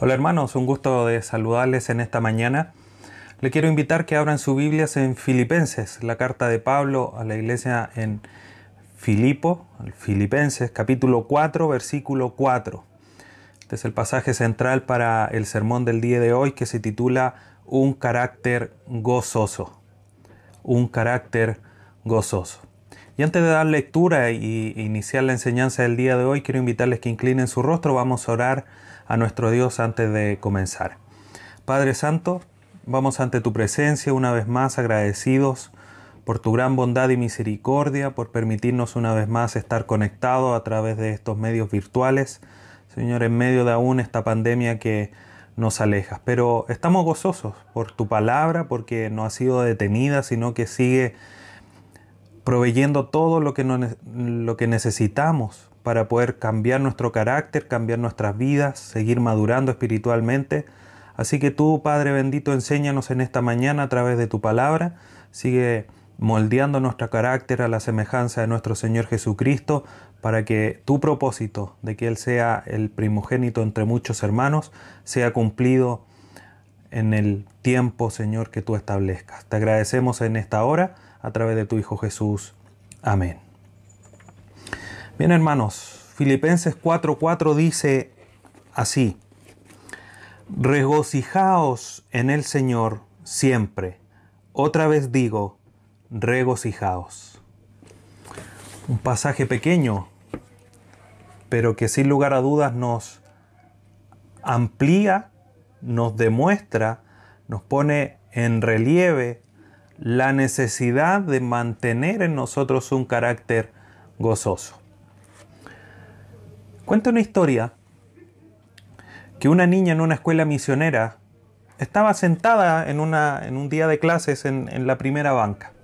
Hola hermanos, un gusto de saludarles en esta mañana. Le quiero invitar que abran sus Biblias en Filipenses, la carta de Pablo a la iglesia en Filipo, Filipenses capítulo 4, versículo 4. Este es el pasaje central para el sermón del día de hoy que se titula Un carácter gozoso. Un carácter gozoso. Y antes de dar lectura y iniciar la enseñanza del día de hoy, quiero invitarles que inclinen su rostro. Vamos a orar a nuestro Dios antes de comenzar. Padre Santo, vamos ante tu presencia una vez más agradecidos por tu gran bondad y misericordia, por permitirnos una vez más estar conectados a través de estos medios virtuales. Señor, en medio de aún esta pandemia que nos aleja. Pero estamos gozosos por tu palabra, porque no ha sido detenida, sino que sigue proveyendo todo lo que, lo que necesitamos para poder cambiar nuestro carácter, cambiar nuestras vidas, seguir madurando espiritualmente. Así que tú, Padre bendito, enséñanos en esta mañana a través de tu palabra. Sigue moldeando nuestro carácter a la semejanza de nuestro Señor Jesucristo, para que tu propósito de que Él sea el primogénito entre muchos hermanos sea cumplido en el tiempo, Señor, que tú establezcas. Te agradecemos en esta hora a través de tu Hijo Jesús. Amén. Bien hermanos, Filipenses 4:4 dice así, regocijaos en el Señor siempre. Otra vez digo, regocijaos. Un pasaje pequeño, pero que sin lugar a dudas nos amplía, nos demuestra, nos pone en relieve la necesidad de mantener en nosotros un carácter gozoso. Cuenta una historia que una niña en una escuela misionera estaba sentada en, una, en un día de clases en, en la primera banca.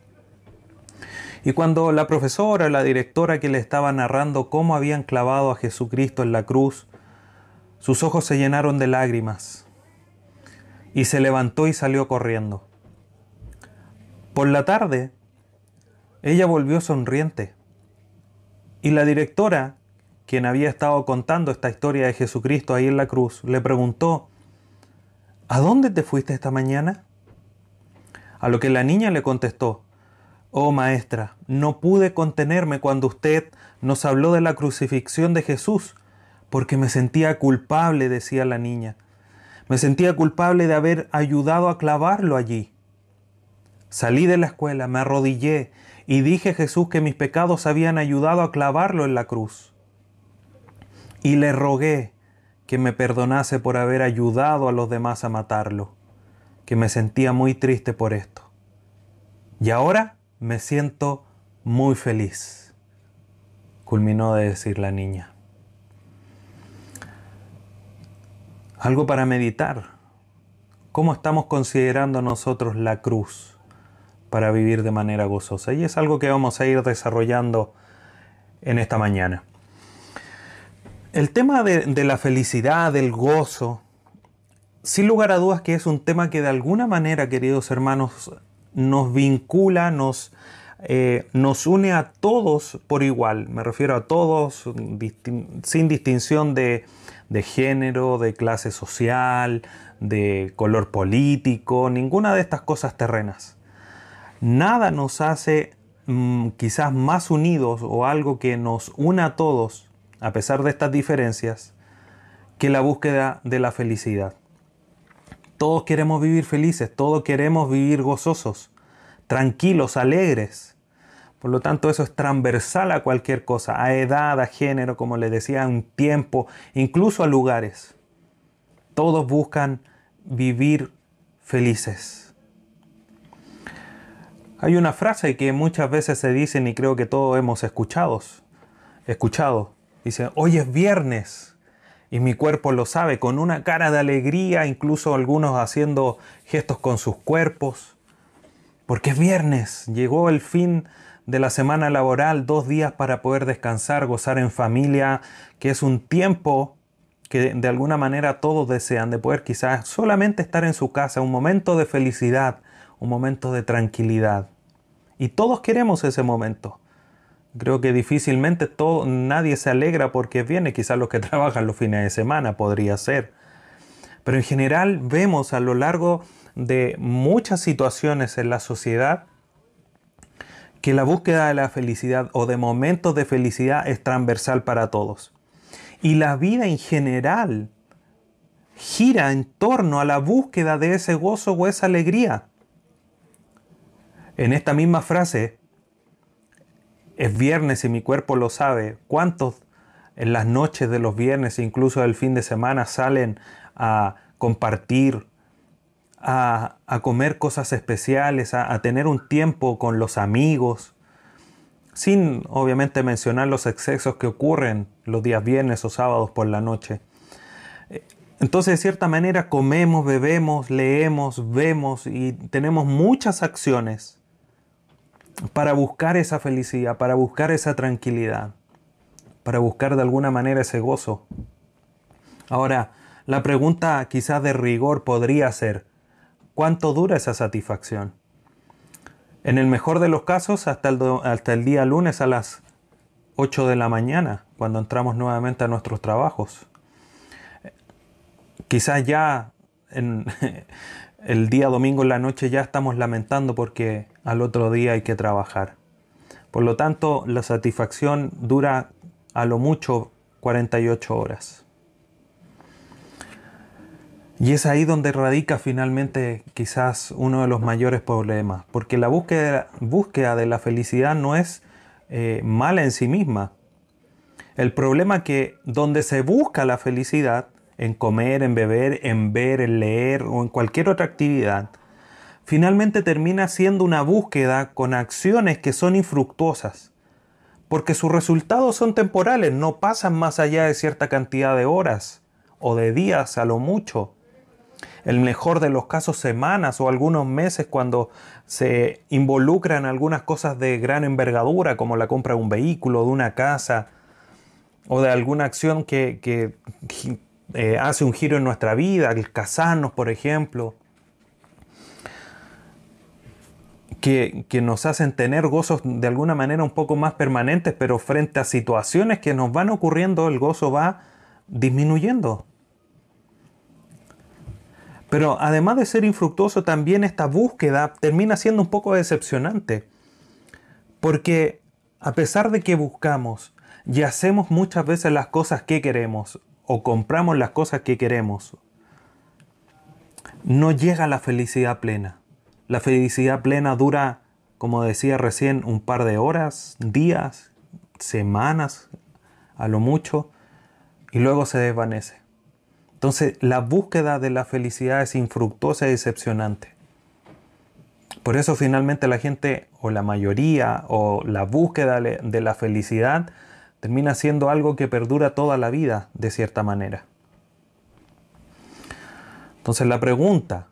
Y cuando la profesora, la directora que le estaba narrando cómo habían clavado a Jesucristo en la cruz, sus ojos se llenaron de lágrimas y se levantó y salió corriendo. Por la tarde, ella volvió sonriente y la directora quien había estado contando esta historia de Jesucristo ahí en la cruz, le preguntó, ¿A dónde te fuiste esta mañana? A lo que la niña le contestó, Oh maestra, no pude contenerme cuando usted nos habló de la crucifixión de Jesús, porque me sentía culpable, decía la niña. Me sentía culpable de haber ayudado a clavarlo allí. Salí de la escuela, me arrodillé y dije a Jesús que mis pecados habían ayudado a clavarlo en la cruz y le rogué que me perdonase por haber ayudado a los demás a matarlo, que me sentía muy triste por esto. Y ahora me siento muy feliz, culminó de decir la niña. Algo para meditar. ¿Cómo estamos considerando nosotros la cruz para vivir de manera gozosa? Y es algo que vamos a ir desarrollando en esta mañana. El tema de, la felicidad, del gozo, sin lugar a dudas que es un tema que de alguna manera, queridos hermanos, nos vincula, nos, eh, nos une a todos por igual. Me refiero a todos sin distinción de, género, de clase social, de color político, ninguna de estas cosas terrenas. Nada nos hace mm, quizás más unidos o algo que nos una a todos a pesar de estas diferencias, que la búsqueda de la felicidad. Todos queremos vivir felices, todos queremos vivir gozosos, tranquilos, alegres. Por lo tanto, eso es transversal a cualquier cosa, a edad, a género, como les decía, a un tiempo, incluso a lugares. Todos buscan vivir felices. Hay una frase que muchas veces se dicen y creo que todos hemos escuchado, escuchado, Dice, hoy es viernes y mi cuerpo lo sabe, con una cara de alegría, incluso algunos haciendo gestos con sus cuerpos, porque es viernes, llegó el fin de la semana laboral, dos días para poder descansar, gozar en familia, que es un tiempo que de alguna manera todos desean, de poder quizás solamente estar en su casa, un momento de felicidad, un momento de tranquilidad. Y todos queremos ese momento. Creo que difícilmente todo, nadie se alegra porque viene, quizás los que trabajan los fines de semana podría ser. Pero en general vemos a lo largo de muchas situaciones en la sociedad que la búsqueda de la felicidad o de momentos de felicidad es transversal para todos. Y la vida en general gira en torno a la búsqueda de ese gozo o esa alegría. En esta misma frase, es viernes y mi cuerpo lo sabe, ¿cuántos en las noches de los viernes, incluso el fin de semana, salen a compartir, a, comer cosas especiales, a, a tener un tiempo con los amigos, sin obviamente mencionar los excesos que ocurren los días viernes o sábados por la noche. Entonces, de cierta manera, comemos, bebemos, leemos, vemos y tenemos muchas acciones para buscar esa felicidad, para buscar esa tranquilidad para buscar de alguna manera ese gozo. Ahora, la pregunta quizás de rigor podría ser, ¿cuánto dura esa satisfacción? En el mejor de los casos, hasta el, hasta el día lunes a las 8 de la mañana, cuando entramos nuevamente a nuestros trabajos. Quizás ya en el día domingo en la noche ya estamos lamentando porque al otro día hay que trabajar. Por lo tanto, la satisfacción dura a lo mucho 48 horas. Y es ahí donde radica finalmente quizás uno de los mayores problemas, porque la búsqueda, de la felicidad no es eh, mala en sí misma. El problema es que donde se busca la felicidad, en comer, en beber, en ver, en leer o en cualquier otra actividad, finalmente termina siendo una búsqueda con acciones que son infructuosas porque sus resultados son temporales, no pasan más allá de cierta cantidad de horas o de días a lo mucho. El mejor de los casos semanas o algunos meses cuando se involucran algunas cosas de gran envergadura como la compra de un vehículo, de una casa o de alguna acción que, eh, hace un giro en nuestra vida, el casarnos por ejemplo. Que, nos hacen tener gozos de alguna manera un poco más permanentes, pero frente a situaciones que nos van ocurriendo, el gozo va disminuyendo. Pero además de ser infructuoso, también esta búsqueda termina siendo un poco decepcionante. Porque a pesar de que buscamos y hacemos muchas veces las cosas que queremos, o compramos las cosas que queremos, no llega la felicidad plena. La felicidad plena dura, como decía recién, un par de horas, días, semanas, a lo mucho, y luego se desvanece. Entonces la búsqueda de la felicidad es infructuosa y decepcionante. Por eso finalmente la gente, o la mayoría, o la búsqueda de la felicidad, termina siendo algo que perdura toda la vida, de cierta manera. Entonces la pregunta,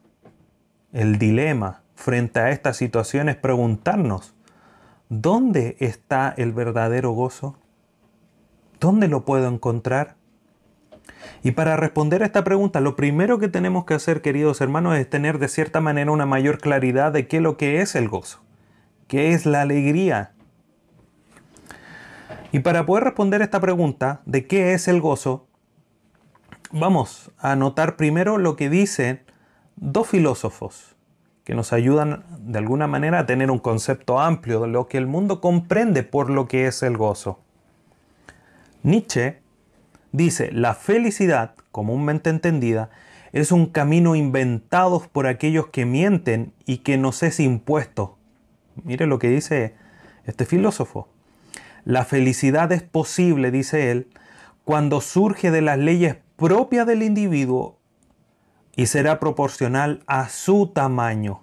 el dilema, frente a esta situación es preguntarnos, ¿dónde está el verdadero gozo? ¿Dónde lo puedo encontrar? Y para responder a esta pregunta, lo primero que tenemos que hacer, queridos hermanos, es tener de cierta manera una mayor claridad de qué es lo que es el gozo, qué es la alegría. Y para poder responder a esta pregunta de qué es el gozo, vamos a notar primero lo que dicen dos filósofos que nos ayudan de alguna manera a tener un concepto amplio de lo que el mundo comprende por lo que es el gozo. Nietzsche dice, la felicidad, comúnmente entendida, es un camino inventado por aquellos que mienten y que nos es impuesto. Mire lo que dice este filósofo. La felicidad es posible, dice él, cuando surge de las leyes propias del individuo y será proporcional a su tamaño.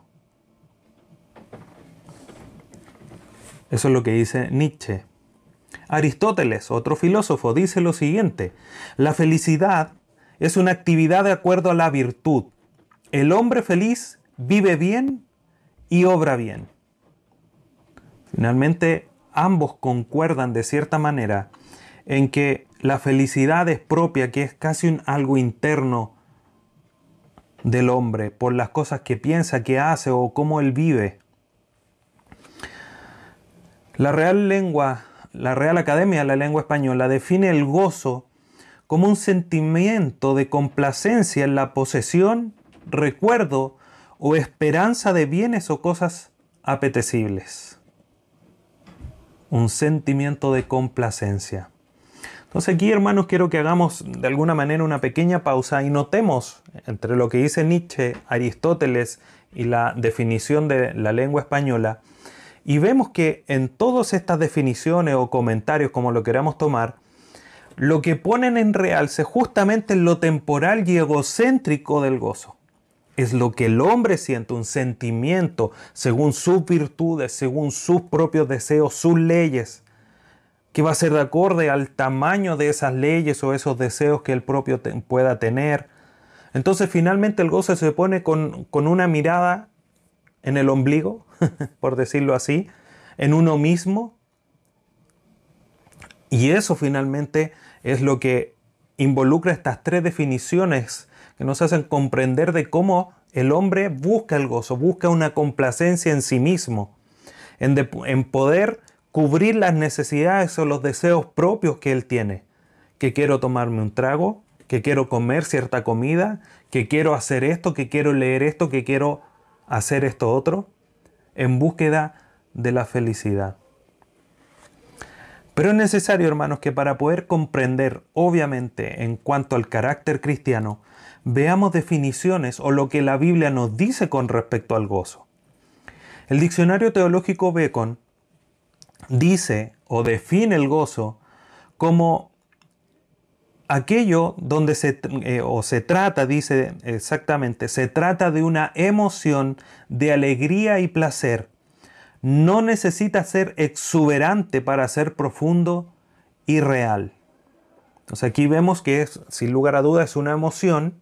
Eso es lo que dice Nietzsche. Aristóteles, otro filósofo, dice lo siguiente, la felicidad es una actividad de acuerdo a la virtud. El hombre feliz vive bien y obra bien. Finalmente, ambos concuerdan de cierta manera en que la felicidad es propia, que es casi un algo interno del hombre por las cosas que piensa, que hace o cómo él vive. La Real Lengua, la Real Academia de la Lengua Española define el gozo como un sentimiento de complacencia en la posesión, recuerdo o esperanza de bienes o cosas apetecibles. Un sentimiento de complacencia. Entonces aquí, hermanos, quiero que hagamos de alguna manera una pequeña pausa y notemos entre lo que dice Nietzsche, Aristóteles y la definición de la lengua española, y vemos que en todas estas definiciones o comentarios, como lo queramos tomar, lo que ponen en realce justamente es lo temporal y egocéntrico del gozo. Es lo que el hombre siente, un sentimiento según sus virtudes, según sus propios deseos, sus leyes, que va a ser de acorde al tamaño de esas leyes o esos deseos que el propio pueda tener. Entonces finalmente el gozo se pone con, con una mirada en el ombligo, por decirlo así, en uno mismo. Y eso finalmente es lo que involucra estas tres definiciones que nos hacen comprender de cómo el hombre busca el gozo, busca una complacencia en sí mismo, en, en poder cubrir las necesidades o los deseos propios que él tiene. Que quiero tomarme un trago, que quiero comer cierta comida, que quiero hacer esto, que quiero leer esto, que quiero hacer esto otro, en búsqueda de la felicidad. Pero es necesario, hermanos, que para poder comprender, obviamente, en cuanto al carácter cristiano, veamos definiciones o lo que la Biblia nos dice con respecto al gozo. El diccionario teológico Bacon dice o define el gozo como aquello donde se, eh, o se trata, dice exactamente, se trata de una emoción de alegría y placer no necesita ser exuberante para ser profundo y real. Entonces aquí vemos que es, sin lugar a dudas, es una emoción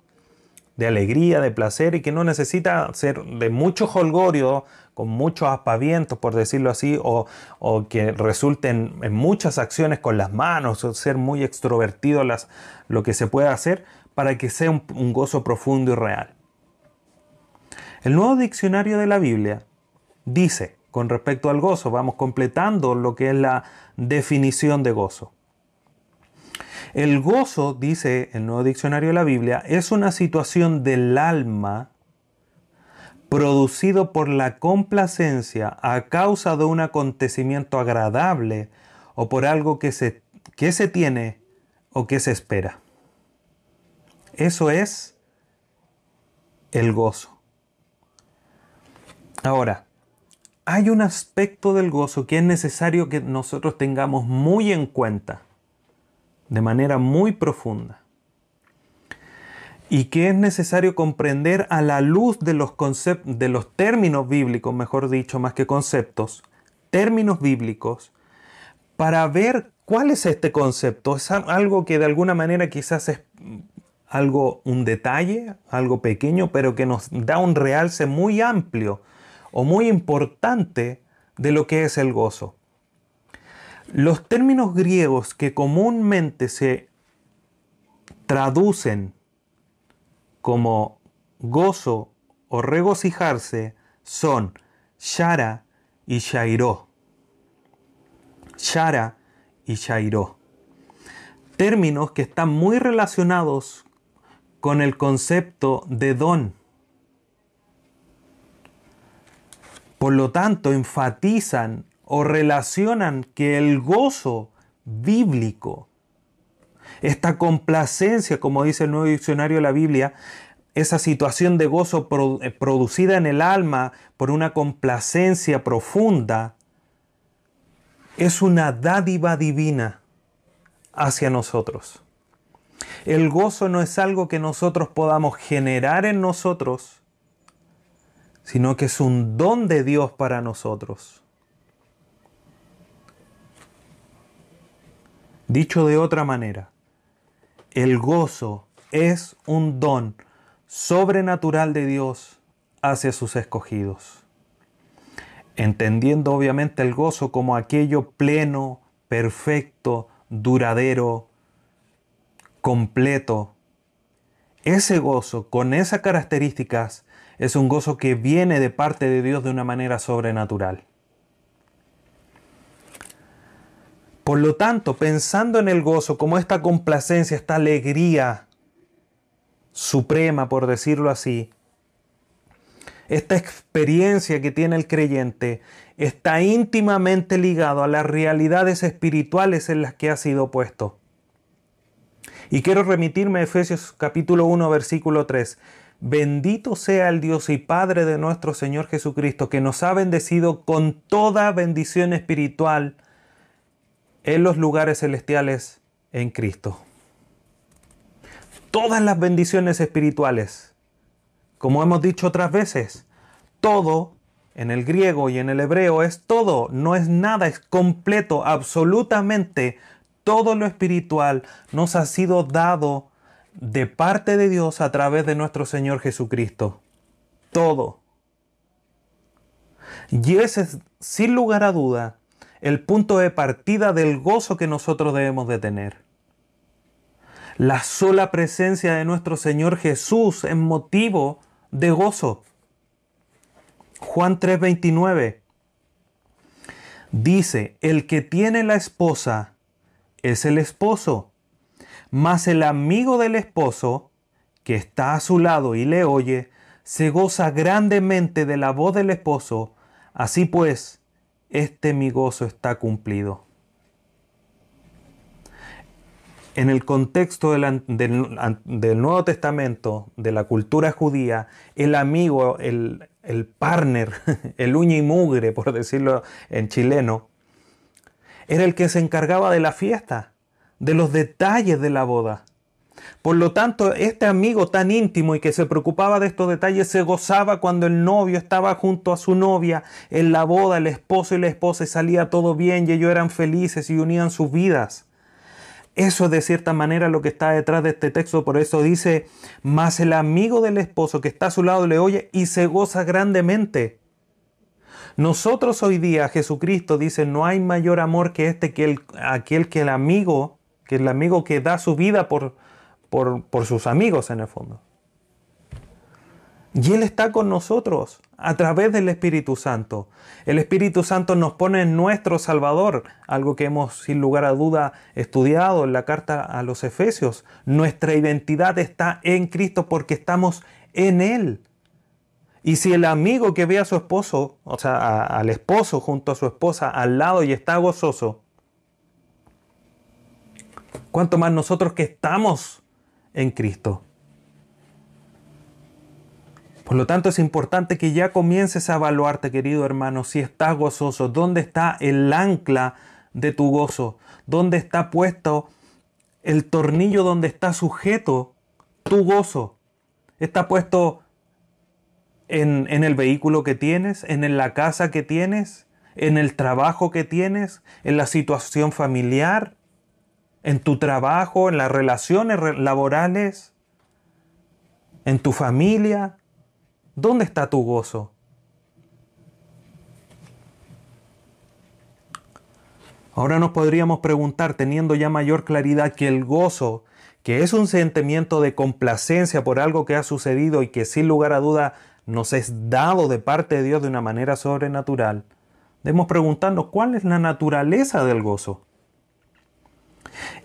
de alegría, de placer y que no necesita ser de mucho holgorio, con muchos aspavientos, por decirlo así, o, que resulten en muchas acciones con las manos, o ser muy extrovertido las, lo que se pueda hacer para que sea un gozo profundo y real. El nuevo diccionario de la Biblia dice, con respecto al gozo. Vamos completando lo que es la definición de gozo. El gozo, dice el nuevo diccionario de la Biblia, es una situación del alma producido por la complacencia a causa de un acontecimiento agradable o por algo que se, que se tiene o que se espera. Eso es el gozo. Ahora, hay un aspecto del gozo que es necesario que nosotros tengamos muy en cuenta, de manera muy profunda, y que es necesario comprender a la luz de los, de los términos bíblicos, mejor dicho, más que conceptos, términos bíblicos, para ver cuál es este concepto. Es algo que de alguna manera quizás es algo, un detalle, algo pequeño, pero que nos da un realce muy amplio o muy importante de lo que es el gozo. Los términos griegos que comúnmente se traducen como gozo o regocijarse son shara y shairo. Shara y shairo. Términos que están muy relacionados con el concepto de don Por lo tanto, enfatizan o relacionan que el gozo bíblico, esta complacencia, como dice el nuevo diccionario de la Biblia, esa situación de gozo eh, producida en el alma por una complacencia profunda, es una dádiva divina hacia nosotros. El gozo no es algo que nosotros podamos generar en nosotros, sino que es un don de Dios para nosotros. Dicho de otra manera, el gozo es un don sobrenatural de Dios hacia sus escogidos. Entendiendo obviamente el gozo como aquello pleno, perfecto, duradero, completo. Ese gozo con esas características es un gozo que viene de parte de Dios de una manera sobrenatural. Por lo tanto, pensando en el gozo como esta complacencia, esta alegría suprema, por decirlo así, esta experiencia que tiene el creyente está íntimamente ligado a las realidades espirituales en las que ha sido puesto. Y quiero remitirme a Efesios capítulo 1 versículo 3. Bendito sea el Dios y Padre de nuestro Señor Jesucristo, que nos ha bendecido con toda bendición espiritual en los lugares celestiales en Cristo. Todas las bendiciones espirituales, como hemos dicho otras veces, todo en el griego y en el hebreo es todo, no es nada, es completo, absolutamente todo lo espiritual nos ha sido dado de parte de Dios a través de nuestro Señor Jesucristo. Todo. Y ese es, sin lugar a duda, el punto de partida del gozo que nosotros debemos de tener. La sola presencia de nuestro Señor Jesús es motivo de gozo. Juan 3:29 dice, el que tiene la esposa es el esposo, mas el amigo del esposo, que está a su lado y le oye, se goza grandemente de la voz del esposo, así pues, este mi gozo está cumplido. En el contexto del, del, Nuevo Testamento, de la cultura judía, el amigo, el, el partner, el uña y mugre, por decirlo en chileno, era el que se encargaba de la fiesta, de los detalles de la boda. Por lo tanto, este amigo tan íntimo y que se preocupaba de estos detalles se gozaba cuando el novio estaba junto a su novia en la boda, el esposo y la esposa, y salía todo bien y ellos eran felices y unían sus vidas. Eso es de cierta manera lo que está detrás de este texto, por eso dice, más el amigo del esposo que está a su lado le oye y se goza grandemente. Nosotros hoy día, Jesucristo dice, no hay mayor amor que este que el, aquel que el amigo, que el amigo que da su vida por, por, por sus amigos en el fondo. Y Él está con nosotros a través del Espíritu Santo. El Espíritu Santo nos pone en nuestro Salvador, algo que hemos sin lugar a duda estudiado en la carta a los Efesios. Nuestra identidad está en Cristo porque estamos en Él. Y si el amigo que ve a su esposo, o sea, al esposo junto a su esposa al lado y está gozoso, ¿cuánto más nosotros que estamos en Cristo? Por lo tanto, es importante que ya comiences a evaluarte, querido hermano, si estás gozoso, dónde está el ancla de tu gozo, dónde está puesto el tornillo donde está sujeto tu gozo. Está puesto en, el vehículo que tienes, en la casa que tienes, en el trabajo que tienes, en la situación familiar, en tu trabajo, en las relaciones laborales, en tu familia. ¿Dónde está tu gozo? Ahora nos podríamos preguntar, teniendo ya mayor claridad, que el gozo, que es un sentimiento de complacencia por algo que ha sucedido y que sin lugar a duda nos es dado de parte de Dios de una manera sobrenatural, debemos preguntarnos cuál es la naturaleza del gozo.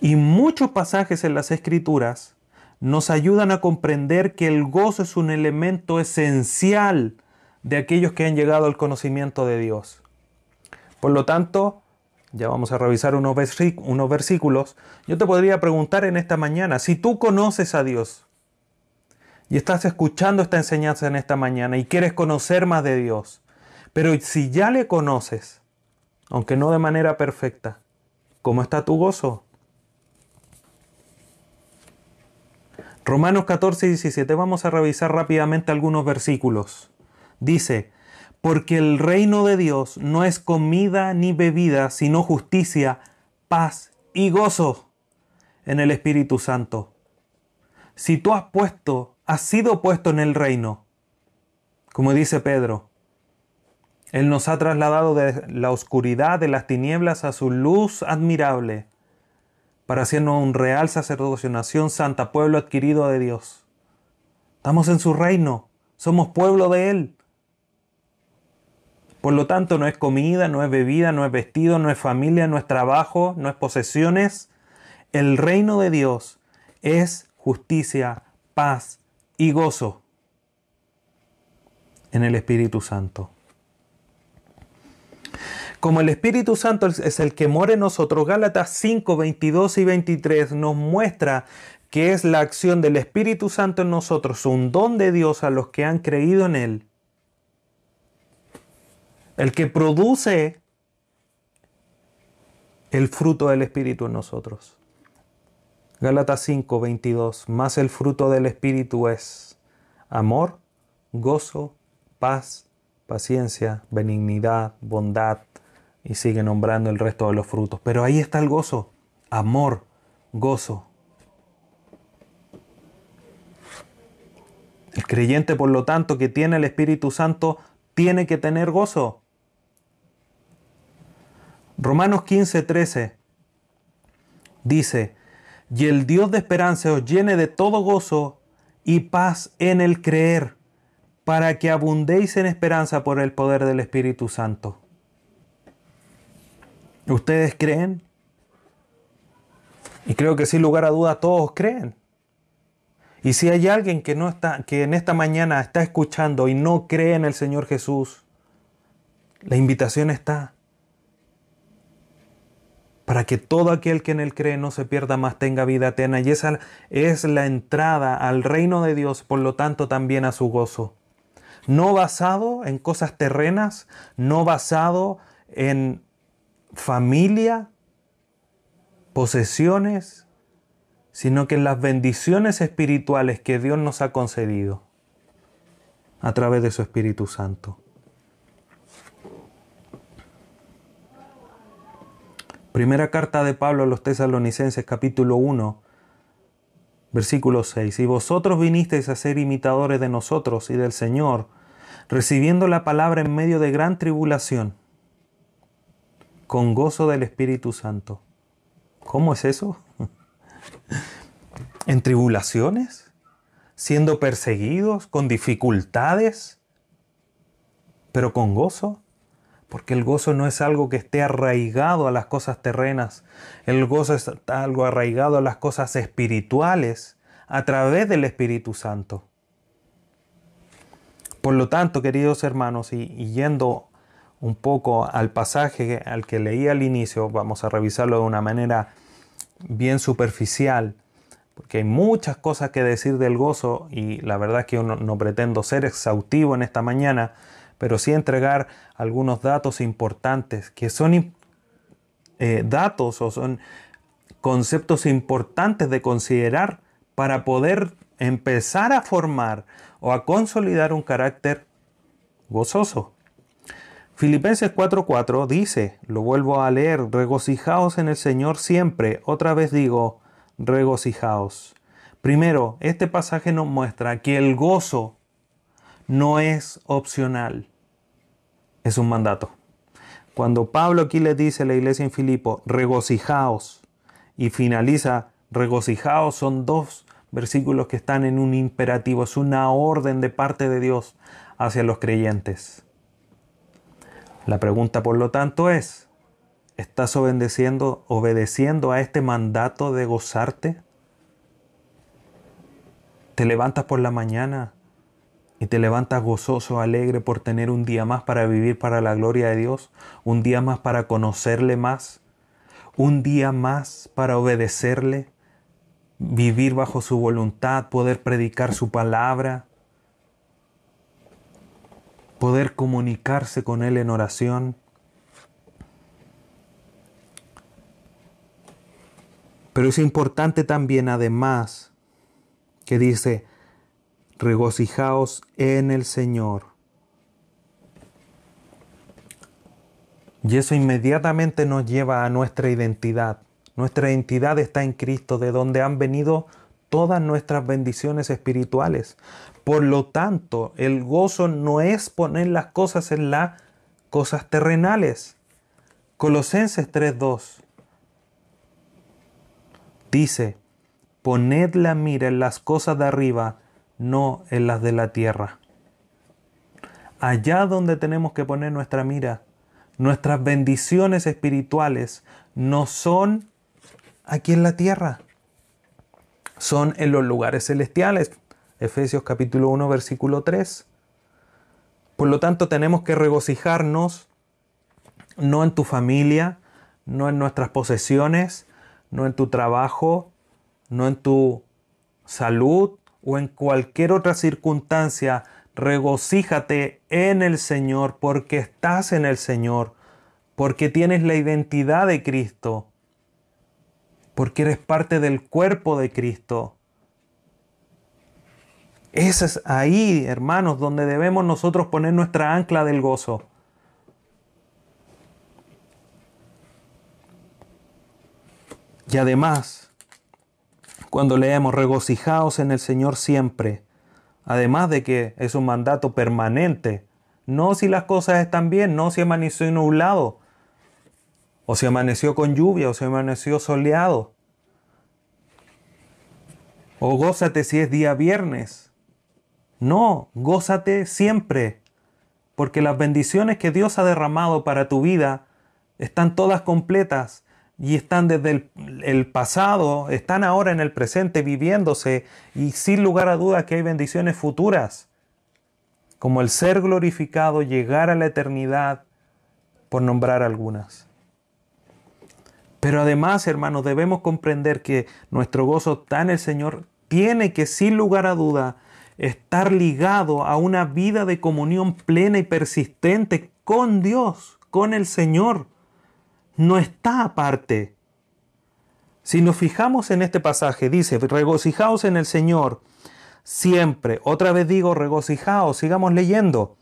Y muchos pasajes en las escrituras nos ayudan a comprender que el gozo es un elemento esencial de aquellos que han llegado al conocimiento de Dios. Por lo tanto, ya vamos a revisar unos, versículos, yo te podría preguntar en esta mañana, si tú conoces a Dios, y estás escuchando esta enseñanza en esta mañana y quieres conocer más de Dios, pero si ya le conoces, aunque no de manera perfecta, ¿cómo está tu gozo? Romanos 14 y 17, vamos a revisar rápidamente algunos versículos. Dice, porque el reino de Dios no es comida ni bebida, sino justicia, paz y gozo en el Espíritu Santo. Si tú has puesto ha sido puesto en el reino. Como dice Pedro, Él nos ha trasladado de la oscuridad de las tinieblas a su luz admirable, para hacernos un real sacerdocio, nación santa, pueblo adquirido de Dios. Estamos en su reino, somos pueblo de Él. Por lo tanto, no es comida, no es bebida, no es vestido, no es familia, no es trabajo, no es posesiones. El reino de Dios es justicia, paz y gozo en el Espíritu Santo. Como el Espíritu Santo es el que mora en nosotros, Gálatas 5, 22 y 23 nos muestra que es la acción del Espíritu Santo en nosotros, un don de Dios a los que han creído en Él. El que produce el fruto del Espíritu en nosotros. Gálatas 5, 22. Más el fruto del Espíritu es amor, gozo, paz, paciencia, benignidad, bondad, y sigue nombrando el resto de los frutos. Pero ahí está el gozo, amor, gozo. El creyente, por lo tanto, que tiene el Espíritu Santo, tiene que tener gozo. Romanos 15, 13 dice, y el Dios de esperanza os llene de todo gozo y paz en el creer, para que abundéis en esperanza por el poder del Espíritu Santo. ¿Ustedes creen? Y creo que sin lugar a duda todos creen. Y si hay alguien que no está que en esta mañana está escuchando y no cree en el Señor Jesús, la invitación está para que todo aquel que en él cree no se pierda más, tenga vida eterna. Y esa es la entrada al reino de Dios, por lo tanto también a su gozo. No basado en cosas terrenas, no basado en familia, posesiones, sino que en las bendiciones espirituales que Dios nos ha concedido a través de su Espíritu Santo. Primera carta de Pablo a los tesalonicenses capítulo 1, versículo 6. Y vosotros vinisteis a ser imitadores de nosotros y del Señor, recibiendo la palabra en medio de gran tribulación con gozo del Espíritu Santo. ¿Cómo es eso? ¿En tribulaciones? ¿Siendo perseguidos? ¿Con dificultades? ¿Pero con gozo? Porque el gozo no es algo que esté arraigado a las cosas terrenas. El gozo es algo arraigado a las cosas espirituales a través del Espíritu Santo. Por lo tanto, queridos hermanos, y, y yendo un poco al pasaje al que leí al inicio, vamos a revisarlo de una manera bien superficial, porque hay muchas cosas que decir del gozo y la verdad es que yo no, pretendo ser exhaustivo en esta mañana, pero sí entregar algunos datos importantes que son eh, datos o son conceptos importantes de considerar para poder empezar a formar o a consolidar un carácter gozoso. Filipenses 4:4 dice, lo vuelvo a leer, regocijaos en el Señor siempre. Otra vez digo, regocijaos. Primero, este pasaje nos muestra que el gozo no es opcional, es un mandato. Cuando Pablo aquí le dice a la iglesia en Filipo, regocijaos, y finaliza, regocijaos, son dos versículos que están en un imperativo, es una orden de parte de Dios hacia los creyentes. La pregunta, por lo tanto, es, ¿estás obedeciendo, obedeciendo a este mandato de gozarte? ¿Te levantas por la mañana y te levantas gozoso, alegre por tener un día más para vivir para la gloria de Dios? ¿Un día más para conocerle más? ¿Un día más para obedecerle? ¿Vivir bajo su voluntad? ¿Poder predicar su palabra? Poder comunicarse con Él en oración. Pero es importante también además que dice, regocijaos en el Señor. Y eso inmediatamente nos lleva a nuestra identidad. Nuestra identidad está en Cristo, de donde han venido todas nuestras bendiciones espirituales. Por lo tanto, el gozo no es poner las cosas en las cosas terrenales. Colosenses 3.2 dice, poned la mira en las cosas de arriba, no en las de la tierra. allá donde tenemos que poner nuestra mira. Nuestras bendiciones espirituales no son aquí en la tierra, son en los lugares celestiales. Efesios capítulo 1 versículo 3. Por lo tanto tenemos que regocijarnos no en tu familia, no en nuestras posesiones, no en tu trabajo, no en tu salud o en cualquier otra circunstancia regocíjate en el Señor porque estás en el Señor, porque tienes la identidad de Cristo, porque eres parte del cuerpo de Cristo. Ese es ahí, hermanos, donde debemos nosotros poner nuestra ancla del gozo. Y además, cuando leemos regocijaos en el Señor siempre, Además de que es un mandato permanente. No si las cosas están bien, no si amaneció nublado, o si amaneció con lluvia, o si amaneció soleado. O gózate si es día viernes. No, gózate siempre, porque las bendiciones que Dios ha derramado para tu vida están todas completas y están desde el, pasado, están ahora en el presente viviéndose y sin lugar a dudas que hay bendiciones futuras, como el ser glorificado, llegar a la eternidad, por nombrar algunas. Pero además, hermanos, debemos comprender que nuestro gozo está en el Señor tiene que, sin lugar a duda, estar ligado a una vida de comunión plena y persistente con Dios, con el Señor no está aparte. Si nos fijamos en este pasaje, dice, regocijaos en el Señor siempre. Otra vez digo, regocijaos, sigamos leyendo.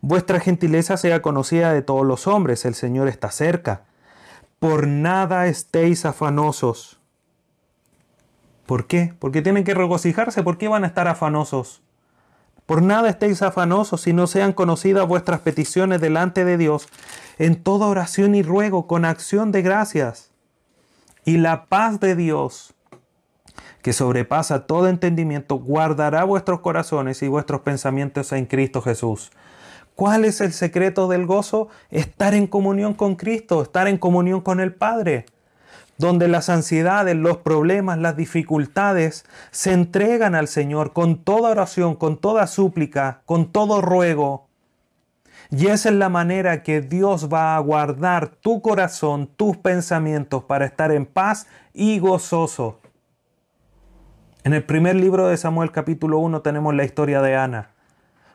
Vuestra gentileza sea conocida de todos los hombres, el Señor está cerca. Por nada estéis afanosos. ¿Por qué? Porque tienen que regocijarse. ¿Por qué van a estar afanosos? Por nada estéis afanosos si no sean conocidas vuestras peticiones delante de Dios en toda oración y ruego con acción de gracias. Y la paz de Dios, que sobrepasa todo entendimiento, guardará vuestros corazones y vuestros pensamientos en Cristo Jesús. ¿Cuál es el secreto del gozo? Estar en comunión con Cristo, estar en comunión con el Padre donde las ansiedades, los problemas, las dificultades se entregan al Señor con toda oración, con toda súplica, con todo ruego. Y esa es la manera que Dios va a guardar tu corazón, tus pensamientos para estar en paz y gozoso. En el primer libro de Samuel capítulo 1 tenemos la historia de Ana,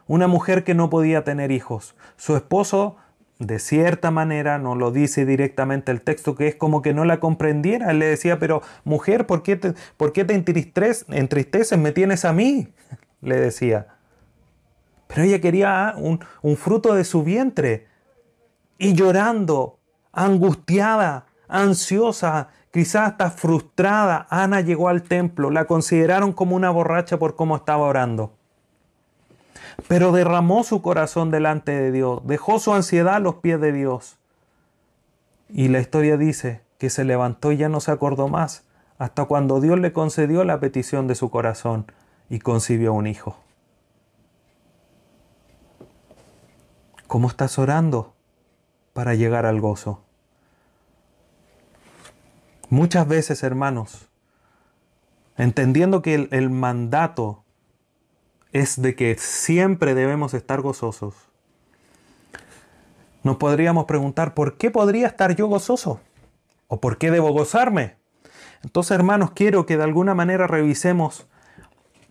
una mujer que no podía tener hijos. Su esposo de cierta manera, no lo dice directamente el texto, que es como que no la comprendiera. Él le decía, pero mujer, ¿por qué te, entristeces? ¿Me tienes a mí? Le decía. Pero ella quería un, un fruto de su vientre. Y llorando, angustiada, ansiosa, quizás hasta frustrada, Ana llegó al templo. La consideraron como una borracha por cómo estaba orando pero derramó su corazón delante de Dios, dejó su ansiedad a los pies de Dios. Y la historia dice que se levantó y ya no se acordó más, hasta cuando Dios le concedió la petición de su corazón y concibió un hijo. ¿Cómo estás orando para llegar al gozo? Muchas veces, hermanos, entendiendo que el, el mandato es de que siempre debemos estar gozosos. Nos podríamos preguntar, ¿por qué podría estar yo gozoso? ¿O por qué debo gozarme? Entonces, hermanos, quiero que de alguna manera revisemos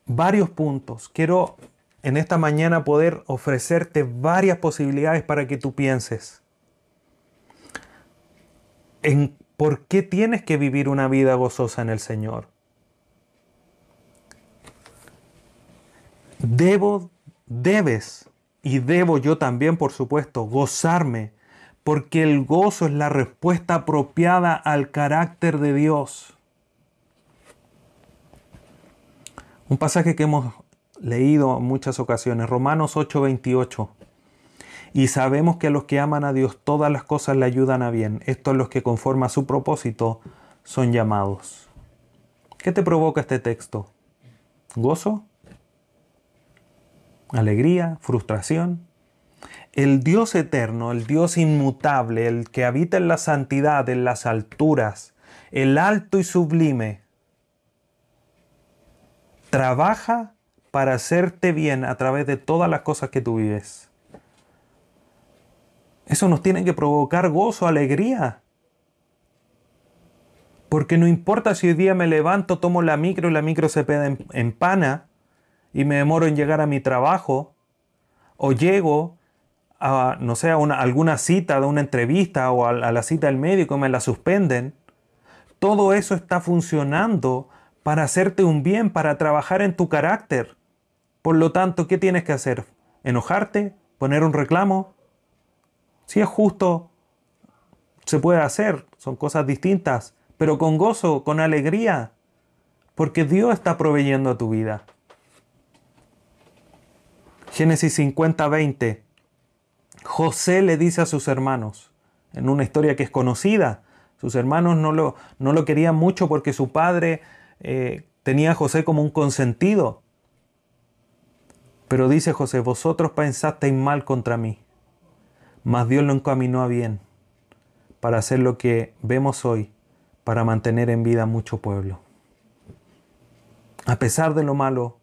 varios puntos. Quiero en esta mañana poder ofrecerte varias posibilidades para que tú pienses en por qué tienes que vivir una vida gozosa en el Señor. Debo, debes y debo yo también, por supuesto, gozarme, porque el gozo es la respuesta apropiada al carácter de Dios. Un pasaje que hemos leído en muchas ocasiones, Romanos 8:28. Y sabemos que a los que aman a Dios todas las cosas le ayudan a bien. Estos los que conforme a su propósito son llamados. ¿Qué te provoca este texto? ¿Gozo? Alegría, frustración. el Dios eterno, el Dios inmutable, el que habita en la santidad, en las alturas, el alto y sublime, trabaja para hacerte bien a través de todas las cosas que tú vives. Eso nos tiene que provocar gozo, alegría. Porque no importa si hoy día me levanto, tomo la micro y la micro se pega en, pana y me demoro en llegar a mi trabajo, o llego a, no sé, a una, alguna cita de una entrevista o a, a la cita del médico y me la suspenden, todo eso está funcionando para hacerte un bien, para trabajar en tu carácter. Por lo tanto, ¿qué tienes que hacer? ¿Enojarte? ¿Poner un reclamo? Si es justo, se puede hacer, son cosas distintas, pero con gozo, con alegría, porque Dios está proveyendo a tu vida. Génesis 50, 20. José le dice a sus hermanos, en una historia que es conocida, sus hermanos no lo, no lo querían mucho porque su padre eh, tenía a José como un consentido. Pero dice José, vosotros pensasteis mal contra mí, mas Dios lo encaminó a bien para hacer lo que vemos hoy, para mantener en vida mucho pueblo. A pesar de lo malo,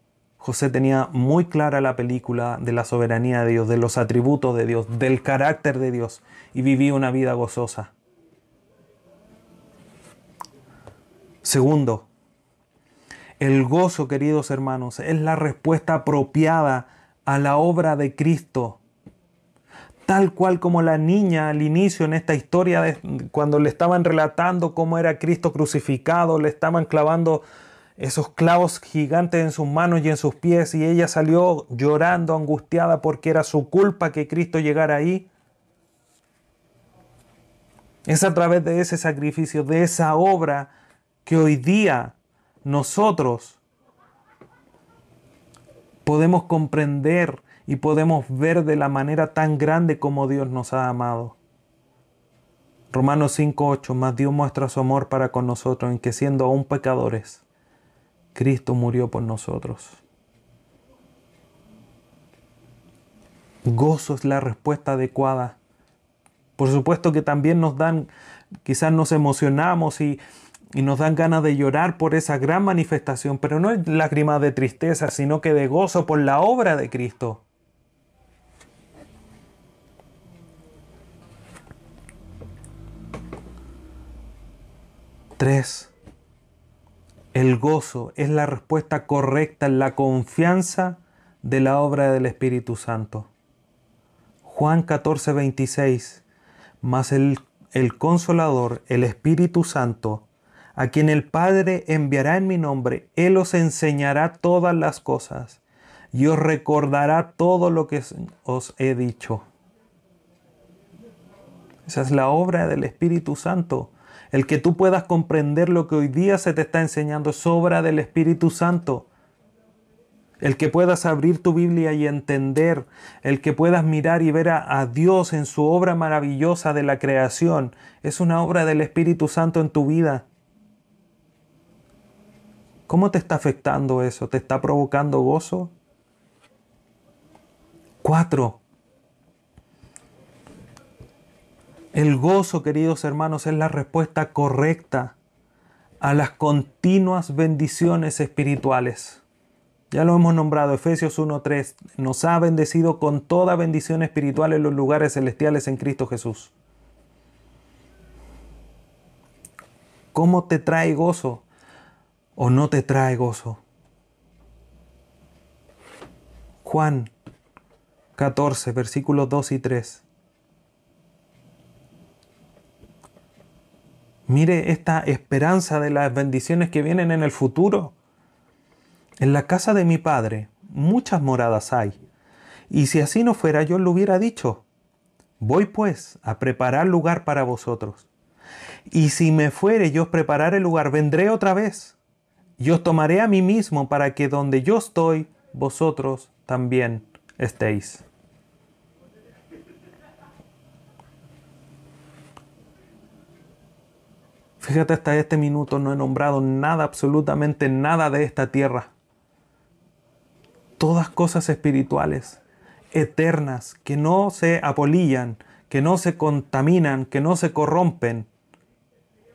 José tenía muy clara la película de la soberanía de Dios, de los atributos de Dios, del carácter de Dios, y vivía una vida gozosa. Segundo, el gozo, queridos hermanos, es la respuesta apropiada a la obra de Cristo. Tal cual como la niña al inicio en esta historia, cuando le estaban relatando cómo era Cristo crucificado, le estaban clavando esos clavos gigantes en sus manos y en sus pies y ella salió llorando, angustiada porque era su culpa que Cristo llegara ahí. Es a través de ese sacrificio, de esa obra, que hoy día nosotros podemos comprender y podemos ver de la manera tan grande como Dios nos ha amado. Romanos 5:8, más Dios muestra su amor para con nosotros en que siendo aún pecadores, Cristo murió por nosotros. Gozo es la respuesta adecuada. Por supuesto que también nos dan, quizás nos emocionamos y y nos dan ganas de llorar por esa gran manifestación, pero no es lágrimas de tristeza, sino que de gozo por la obra de Cristo. Tres. El gozo es la respuesta correcta en la confianza de la obra del Espíritu Santo. Juan 14, 26. Mas el, el consolador, el Espíritu Santo, a quien el Padre enviará en mi nombre, Él os enseñará todas las cosas y os recordará todo lo que os he dicho. Esa es la obra del Espíritu Santo. El que tú puedas comprender lo que hoy día se te está enseñando es obra del Espíritu Santo. El que puedas abrir tu Biblia y entender, el que puedas mirar y ver a, Dios en su obra maravillosa de la creación, es una obra del Espíritu Santo en tu vida. ¿Cómo te está afectando eso? ¿Te está provocando gozo? Cuatro. El gozo, queridos hermanos, es la respuesta correcta a las continuas bendiciones espirituales. Ya lo hemos nombrado, Efesios 1.3, nos ha bendecido con toda bendición espiritual en los lugares celestiales en Cristo Jesús. ¿Cómo te trae gozo? o no te trae gozo. Juan 14, versículos 2 y 3. Mire esta esperanza de las bendiciones que vienen en el futuro. En la casa de mi Padre muchas moradas hay, y si así no fuera yo lo hubiera dicho. Voy pues a preparar lugar para vosotros. Y si me fuere yo preparar el lugar, vendré otra vez yo os tomaré a mí mismo para que donde yo estoy, vosotros también estéis. Fíjate, hasta este minuto no he nombrado nada, absolutamente nada de esta tierra. Todas cosas espirituales. eternas, que no se apolillan, que no se contaminan, que no se corrompen,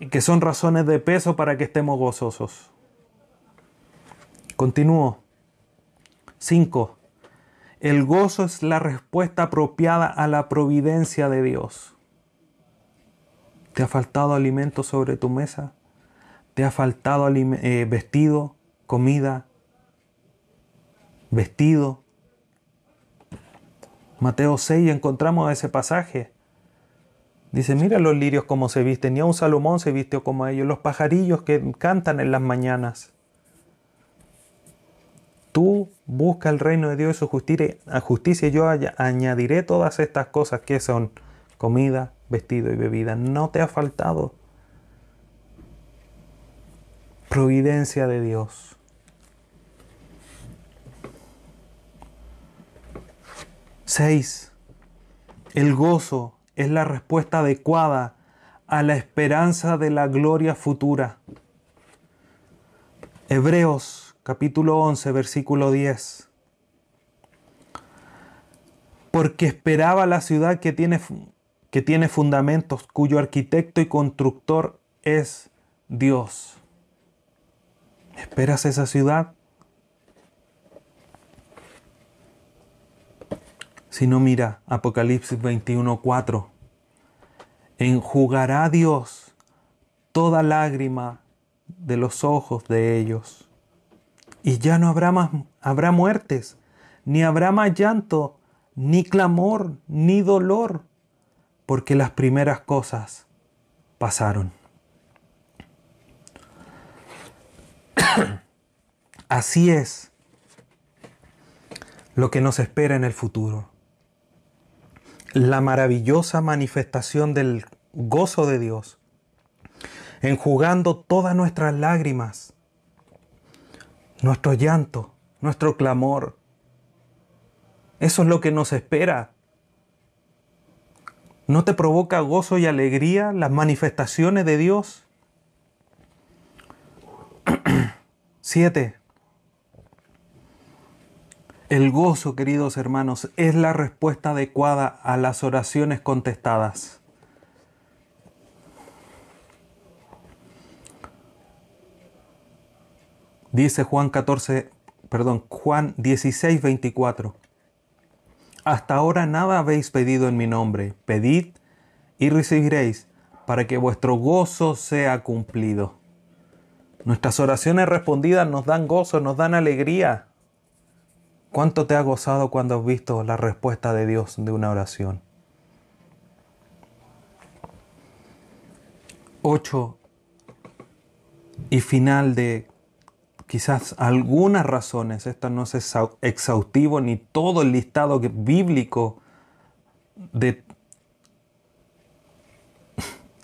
y que son razones de peso para que estemos gozosos. Continúo. 5. El gozo es la respuesta apropiada a la providencia de Dios. ¿Te ha faltado alimento sobre tu mesa? ¿Te ha faltado eh, vestido, comida, vestido? Mateo 6 encontramos ese pasaje. Dice, mira los lirios como se visten, ni un Salomón se vistió como ellos, los pajarillos que cantan en las mañanas. Tú busca el reino de Dios y su justicia y yo añadiré todas estas cosas que son comida, vestido y bebida. No te ha faltado. Providencia de Dios. Seis. El gozo es la respuesta adecuada a la esperanza de la gloria futura. Hebreos capítulo 11, versículo 10. Porque esperaba la ciudad que tiene, que tiene fundamentos, cuyo arquitecto y constructor es Dios. ¿Esperas esa ciudad? Si no, mira Apocalipsis 21:4. Enjugará Dios toda lágrima de los ojos de ellos. Y ya no habrá más, habrá muertes, ni habrá más llanto, ni clamor, ni dolor, porque las primeras cosas pasaron. Así es lo que nos espera en el futuro la maravillosa manifestación del gozo de Dios, enjugando todas nuestras lágrimas, nuestro llanto, nuestro clamor. Eso es lo que nos espera. ¿No te provoca gozo y alegría las manifestaciones de Dios? 7. El gozo, queridos hermanos, es la respuesta adecuada a las oraciones contestadas. Dice Juan 14, perdón, Juan 16, 24. Hasta ahora nada habéis pedido en mi nombre. Pedid y recibiréis para que vuestro gozo sea cumplido. Nuestras oraciones respondidas nos dan gozo, nos dan alegría. ¿Cuánto te ha gozado cuando has visto la respuesta de Dios de una oración? 8. Y final de quizás algunas razones, esto no es exhaustivo ni todo el listado bíblico de,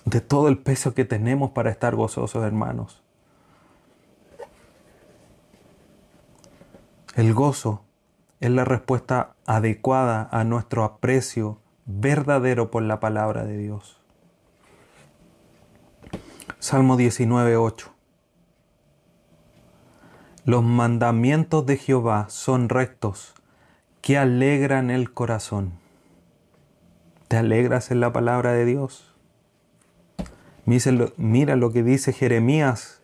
de todo el peso que tenemos para estar gozosos, hermanos. El gozo es la respuesta adecuada a nuestro aprecio verdadero por la palabra de Dios. Salmo 19.8 Los mandamientos de Jehová son rectos, que alegran el corazón. ¿Te alegras en la palabra de Dios? Mira lo que dice Jeremías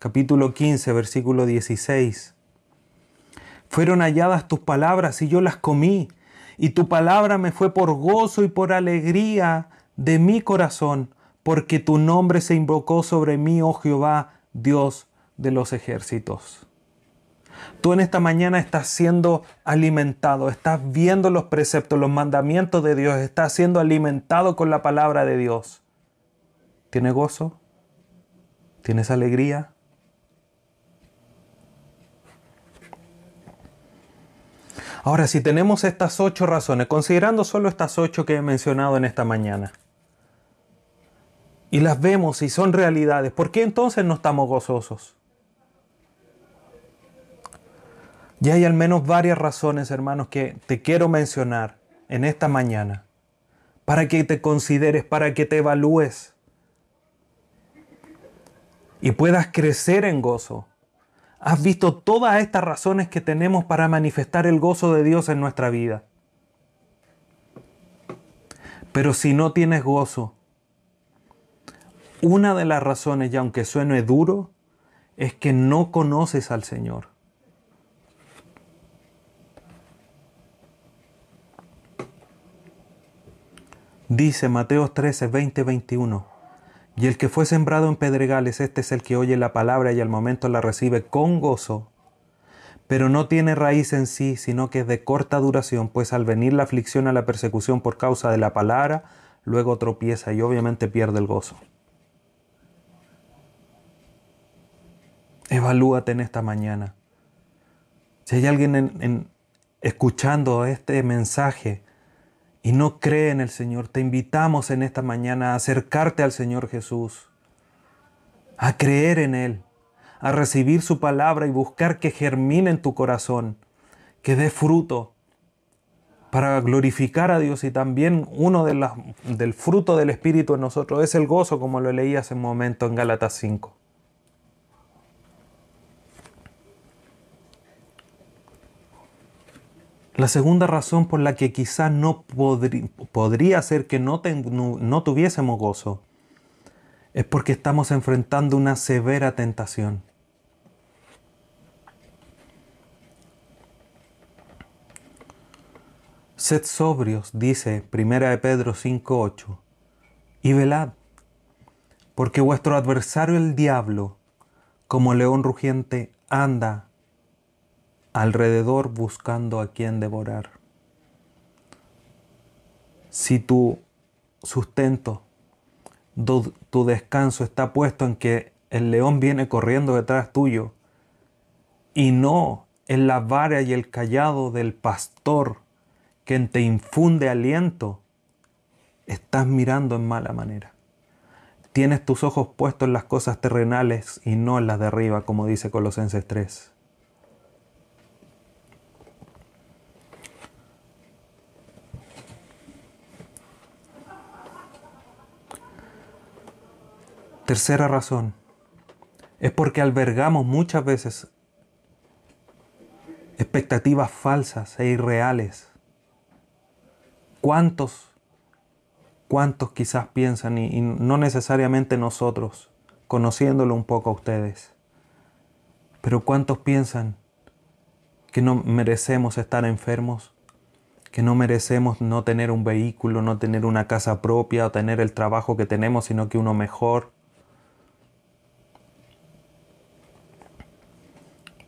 capítulo 15, versículo 16. Fueron halladas tus palabras y yo las comí, y tu palabra me fue por gozo y por alegría de mi corazón, porque tu nombre se invocó sobre mí, oh Jehová, Dios de los ejércitos. Tú en esta mañana estás siendo alimentado, estás viendo los preceptos, los mandamientos de Dios, estás siendo alimentado con la palabra de Dios. ¿Tienes gozo? ¿Tienes alegría? Ahora, si tenemos estas ocho razones, considerando solo estas ocho que he mencionado en esta mañana, y las vemos y son realidades, ¿por qué entonces no estamos gozosos? Ya hay al menos varias razones, hermanos, que te quiero mencionar en esta mañana, para que te consideres, para que te evalúes y puedas crecer en gozo has visto todas estas razones que tenemos para manifestar el gozo de Dios en nuestra vida. Pero si no tienes gozo, una de las razones, y aunque suene duro, es que no conoces al Señor. Dice Mateo 13, 20, 21. Y el que fue sembrado en pedregales, este es el que oye la palabra y al momento la recibe con gozo, pero no tiene raíz en sí, sino que es de corta duración, pues al venir la aflicción a la persecución por causa de la palabra, luego tropieza y obviamente pierde el gozo. Evalúate en esta mañana. Si hay alguien escuchando este mensaje y no cree en el Señor, te invitamos en esta mañana a acercarte al Señor Jesús, a creer en Él, a recibir su palabra y buscar que germine en tu corazón, que dé fruto para glorificar a Dios y también uno de del fruto del Espíritu en nosotros es el gozo, como lo leí hace un momento en Gálatas 5. La segunda razón por la que quizás no podría ser que no, no tuviésemos gozo es porque estamos enfrentando una severa tentación. Sed sobrios, dice 1 de Pedro 5:8, y velad, porque vuestro adversario el diablo, como león rugiente, anda alrededor buscando a quien devorar. Si tu sustento, tu, descanso está puesto en que el león viene corriendo detrás tuyo y no en la vara y el callado del pastor quien te infunde aliento, estás mirando en mala manera. Tienes tus ojos puestos en las cosas terrenales y no en las de arriba, como dice Colosenses 3. Tercera razón es porque albergamos muchas veces expectativas falsas e irreales. ¿Cuántos, cuántos quizás piensan, y, no necesariamente nosotros, conociéndolo un poco a ustedes, pero cuántos piensan que no merecemos estar enfermos, que no merecemos no tener un vehículo, no tener una casa propia o tener el trabajo que tenemos, sino que uno mejor,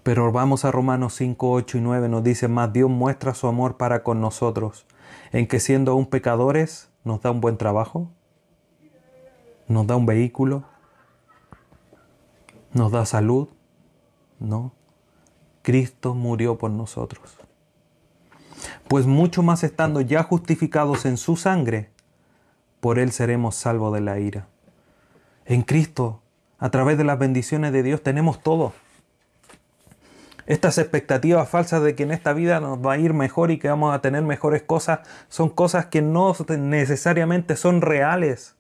Pero vamos a Romanos 5, 8 y 9, nos dice, más Dios muestra su amor para con nosotros, en que siendo aún pecadores nos da un buen trabajo, nos da un vehículo, nos da salud, ¿no? Cristo murió por nosotros. Pues mucho más estando ya justificados en su sangre, por Él seremos salvos de la ira. En Cristo, a través de las bendiciones de Dios, tenemos todo. Estas expectativas falsas de que en esta vida nos va a ir mejor y que vamos a tener mejores cosas son cosas que no necesariamente son reales.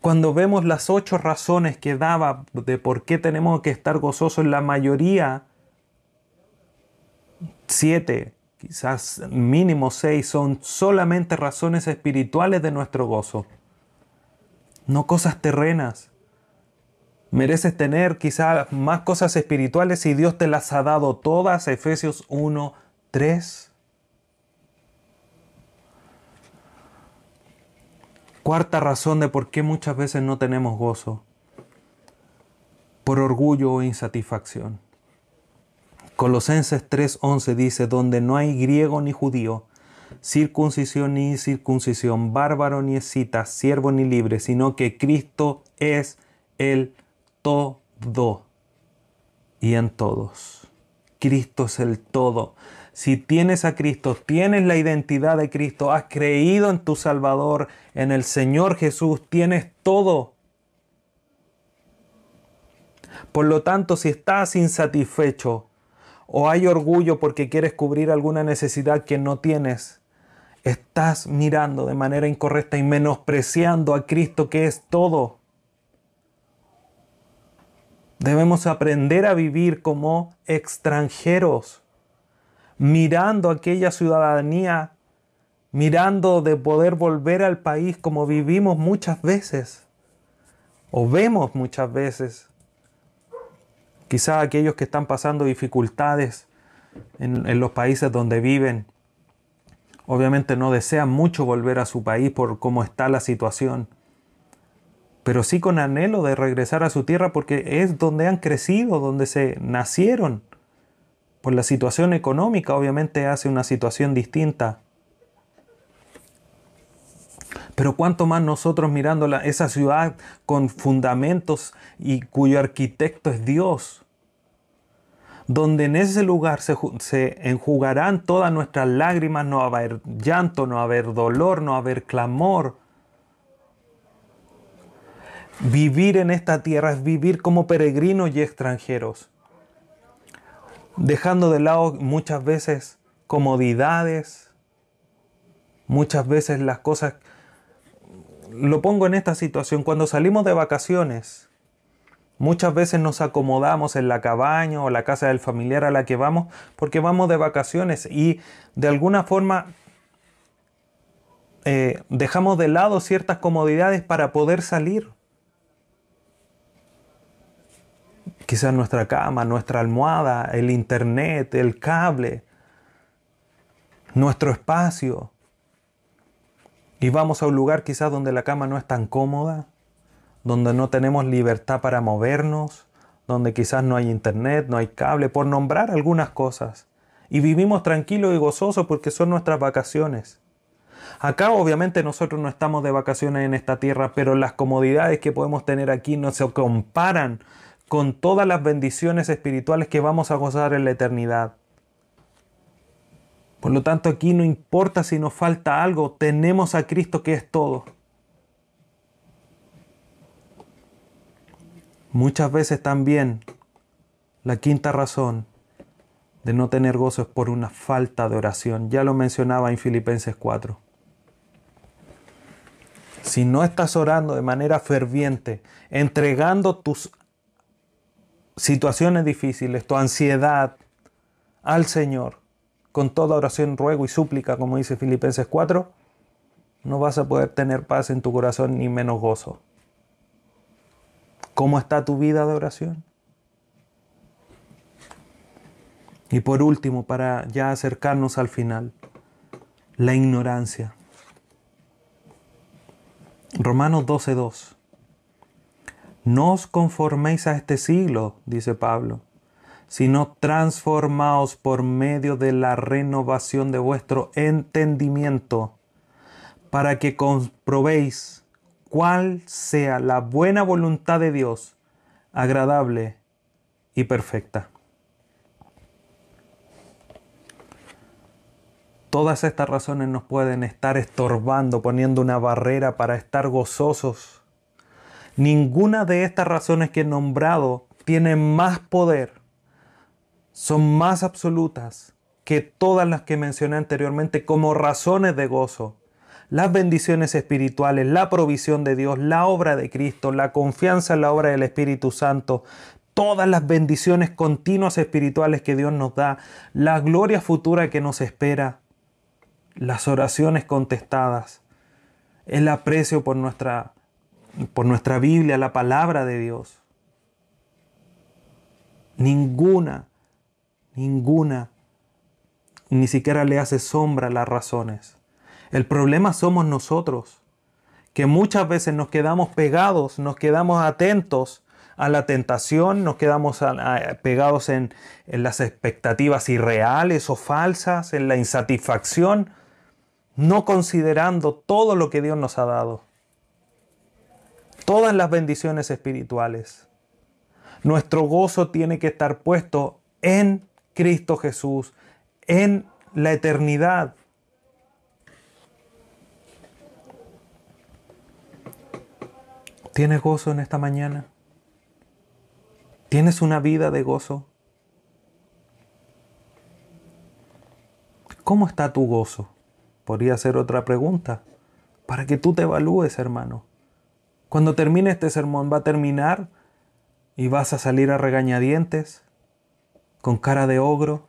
Cuando vemos las ocho razones que daba de por qué tenemos que estar gozosos, la mayoría, siete, quizás mínimo seis, son solamente razones espirituales de nuestro gozo, no cosas terrenas. Mereces tener quizás más cosas espirituales y Dios te las ha dado todas. Efesios 1, 3. Cuarta razón de por qué muchas veces no tenemos gozo. Por orgullo o insatisfacción. Colosenses 3:11 dice, donde no hay griego ni judío, circuncisión ni circuncisión, bárbaro ni escita, siervo ni libre, sino que Cristo es el todo y en todos. Cristo es el todo. Si tienes a Cristo, tienes la identidad de Cristo, has creído en tu Salvador, en el Señor Jesús, tienes todo. Por lo tanto, si estás insatisfecho o hay orgullo porque quieres cubrir alguna necesidad que no tienes, estás mirando de manera incorrecta y menospreciando a Cristo que es todo. Debemos aprender a vivir como extranjeros, mirando aquella ciudadanía, mirando de poder volver al país como vivimos muchas veces o vemos muchas veces. Quizá aquellos que están pasando dificultades en, los países donde viven, obviamente no desean mucho volver a su país por cómo está la situación, pero sí con anhelo de regresar a su tierra porque es donde han crecido, donde se nacieron. Por la situación económica obviamente hace una situación distinta. Pero cuánto más nosotros mirando esa ciudad con fundamentos y cuyo arquitecto es Dios, donde en ese lugar se, se, enjugarán todas nuestras lágrimas, no va a haber llanto, no va a haber dolor, no va a haber clamor. Vivir en esta tierra es vivir como peregrinos y extranjeros, dejando de lado muchas veces comodidades, muchas veces las cosas... Lo pongo en esta situación, cuando salimos de vacaciones, Muchas veces nos acomodamos en la cabaña o la casa del familiar a la que vamos porque vamos de vacaciones y de alguna forma eh, dejamos de lado ciertas comodidades para poder salir. Quizás nuestra cama, nuestra almohada, el internet, el cable, nuestro espacio. Y vamos a un lugar quizás donde la cama no es tan cómoda, donde no tenemos libertad para movernos, donde quizás no hay internet, no hay cable, por nombrar algunas cosas. Y vivimos tranquilos y gozosos porque son nuestras vacaciones. Acá obviamente nosotros no estamos de vacaciones en esta tierra, pero las comodidades que podemos tener aquí no se comparan con todas las bendiciones espirituales que vamos a gozar en la eternidad. Por lo tanto, aquí no importa si nos falta algo, tenemos a Cristo que es todo. Muchas veces también la quinta razón de no tener gozo es por una falta de oración. Ya lo mencionaba en Filipenses 4. Si no estás orando de manera ferviente, entregando tus situaciones difíciles, tu ansiedad al Señor, con toda oración, ruego y súplica, como dice Filipenses 4, no vas a poder tener paz en tu corazón ni menos gozo. ¿Cómo está tu vida de oración? Y por último, para ya acercarnos al final, la ignorancia. Romanos 12:2. No os conforméis a este siglo, dice Pablo, sino transformaos por medio de la renovación de vuestro entendimiento, para que comprobéis cuál sea la buena voluntad de Dios, agradable y perfecta. Todas estas razones nos pueden estar estorbando, poniendo una barrera para estar gozosos. Ninguna de estas razones que he nombrado tiene más poder, son más absolutas que todas las que mencioné anteriormente como razones de gozo. Las bendiciones espirituales, la provisión de Dios, la obra de Cristo, la confianza en la obra del Espíritu Santo, todas las bendiciones continuas espirituales que Dios nos da, la gloria futura que nos espera, las oraciones contestadas, el aprecio por nuestra, por nuestra Biblia, la palabra de Dios. Ninguna, ninguna, ni siquiera le hace sombra las razones. El problema somos nosotros, que muchas veces nos quedamos pegados, nos quedamos atentos a la tentación, nos quedamos pegados en, en las expectativas irreales o falsas, en la insatisfacción, no considerando todo lo que Dios nos ha dado, todas las bendiciones espirituales. Nuestro gozo tiene que estar puesto en Cristo Jesús, en la eternidad, ¿Tienes gozo en esta mañana? ¿Tienes una vida de gozo? ¿Cómo está tu gozo? Podría ser otra pregunta para que tú te evalúes, hermano. Cuando termine este sermón va a terminar y vas a salir a regañadientes con cara de ogro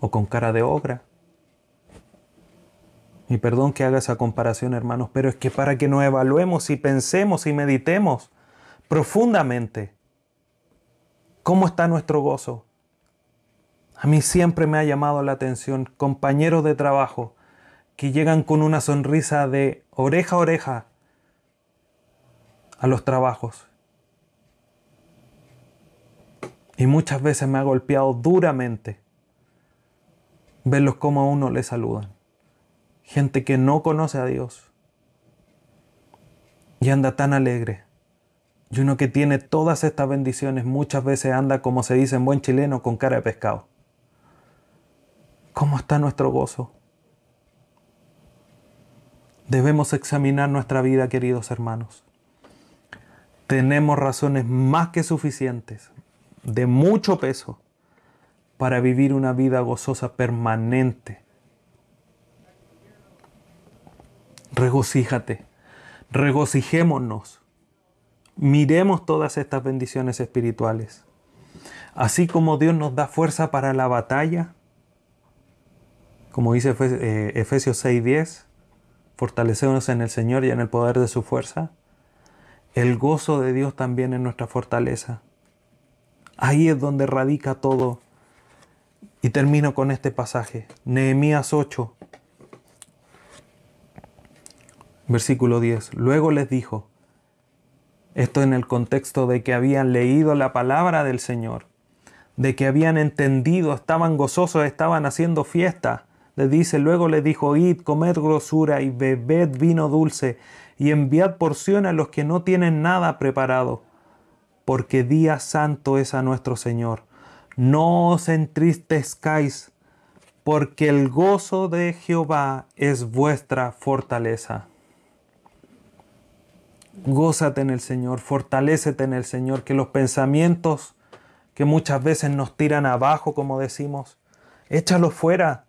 o con cara de ogra. Y perdón que haga esa comparación, hermanos, pero es que para que nos evaluemos y pensemos y meditemos profundamente cómo está nuestro gozo. A mí siempre me ha llamado la atención compañeros de trabajo que llegan con una sonrisa de oreja a oreja a los trabajos. Y muchas veces me ha golpeado duramente verlos como a uno le saludan. Gente que no conoce a Dios y anda tan alegre. Y uno que tiene todas estas bendiciones muchas veces anda, como se dice en buen chileno, con cara de pescado. ¿Cómo está nuestro gozo? Debemos examinar nuestra vida, queridos hermanos. Tenemos razones más que suficientes, de mucho peso, para vivir una vida gozosa permanente. Regocíjate, regocijémonos, miremos todas estas bendiciones espirituales. Así como Dios nos da fuerza para la batalla, como dice eh, Efesios 6:10, fortalecemos en el Señor y en el poder de su fuerza. El gozo de Dios también en nuestra fortaleza. Ahí es donde radica todo. Y termino con este pasaje. Nehemías 8, versículo 10. Luego les dijo, esto en el contexto de que habían leído la palabra del Señor, de que habían entendido, estaban gozosos, estaban haciendo fiesta le dice, luego le dijo, id, comed grosura y bebed vino dulce y enviad porción a los que no tienen nada preparado, porque día santo es a nuestro Señor. No os entristezcáis, porque el gozo de Jehová es vuestra fortaleza. Gózate en el Señor, fortalécete en el Señor, que los pensamientos que muchas veces nos tiran abajo, como decimos, échalos fuera,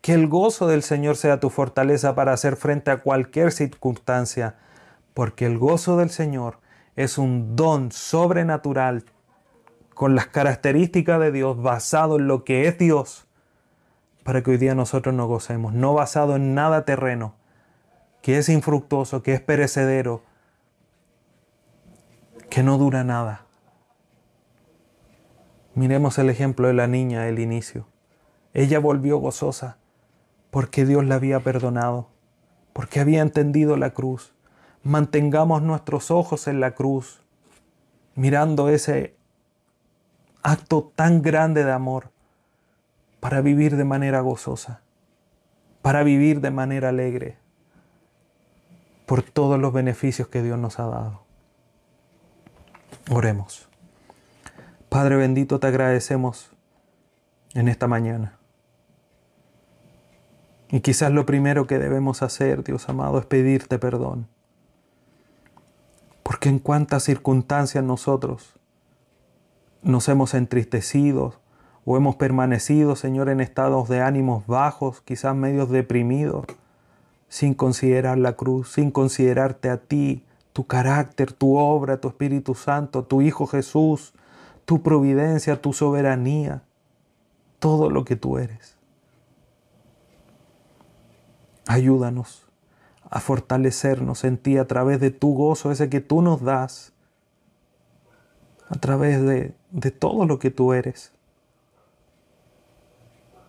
que el gozo del Señor sea tu fortaleza para hacer frente a cualquier circunstancia, porque el gozo del Señor es un don sobrenatural con las características de Dios basado en lo que es Dios, para que hoy día nosotros nos gocemos, no basado en nada terreno, que es infructuoso, que es perecedero, que no dura nada. Miremos el ejemplo de la niña del inicio. Ella volvió gozosa porque Dios la había perdonado, porque había entendido la cruz. Mantengamos nuestros ojos en la cruz, mirando ese acto tan grande de amor para vivir de manera gozosa, para vivir de manera alegre, por todos los beneficios que Dios nos ha dado. Oremos. Padre bendito, te agradecemos en esta mañana. Y quizás lo primero que debemos hacer, Dios amado, es pedirte perdón. Porque en cuántas circunstancias nosotros nos hemos entristecido o hemos permanecido, Señor, en estados de ánimos bajos, quizás medios deprimidos, sin considerar la cruz, sin considerarte a ti, tu carácter, tu obra, tu Espíritu Santo, tu Hijo Jesús, tu providencia, tu soberanía, todo lo que tú eres. Ayúdanos a fortalecernos en ti a través de tu gozo, ese que tú nos das, a través de, de todo lo que tú eres.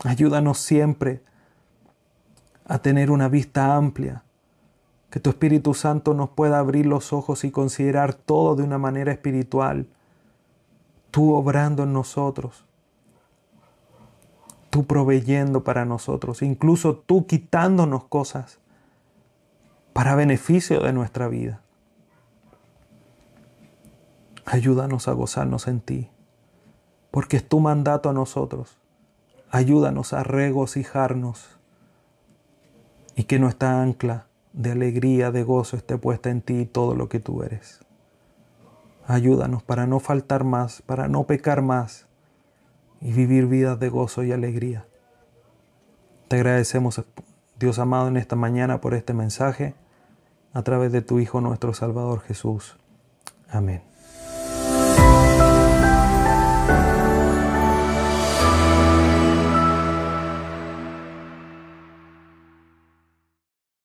Ayúdanos siempre a tener una vista amplia, que tu Espíritu Santo nos pueda abrir los ojos y considerar todo de una manera espiritual, tú obrando en nosotros tú proveyendo para nosotros, incluso tú quitándonos cosas para beneficio de nuestra vida. Ayúdanos a gozarnos en ti, porque es tu mandato a nosotros. Ayúdanos a regocijarnos y que nuestra ancla de alegría, de gozo esté puesta en ti todo lo que tú eres. Ayúdanos para no faltar más, para no pecar más y vivir vidas de gozo y alegría. Te agradecemos, Dios amado, en esta mañana por este mensaje a través de tu Hijo nuestro Salvador Jesús. Amén.